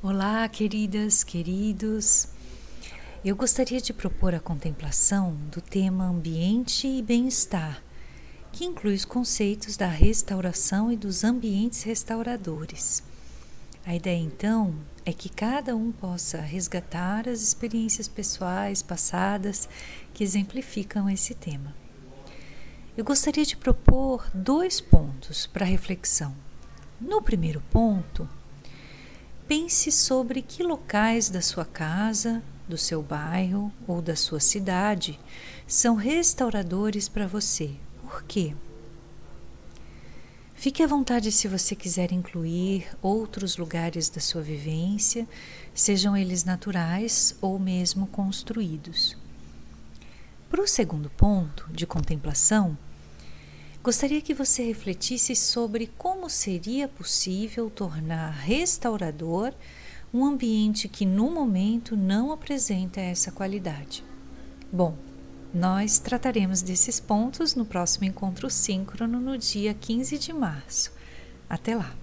Olá, queridas, queridos. Eu gostaria de propor a contemplação do tema ambiente e bem-estar, que inclui os conceitos da restauração e dos ambientes restauradores. A ideia então é que cada um possa resgatar as experiências pessoais passadas que exemplificam esse tema. Eu gostaria de propor dois pontos para reflexão. No primeiro ponto, pense sobre que locais da sua casa, do seu bairro ou da sua cidade são restauradores para você. Por quê? Fique à vontade se você quiser incluir outros lugares da sua vivência, sejam eles naturais ou mesmo construídos. Para o segundo ponto de contemplação, Gostaria que você refletisse sobre como seria possível tornar restaurador um ambiente que no momento não apresenta essa qualidade. Bom, nós trataremos desses pontos no próximo encontro síncrono no dia 15 de março. Até lá!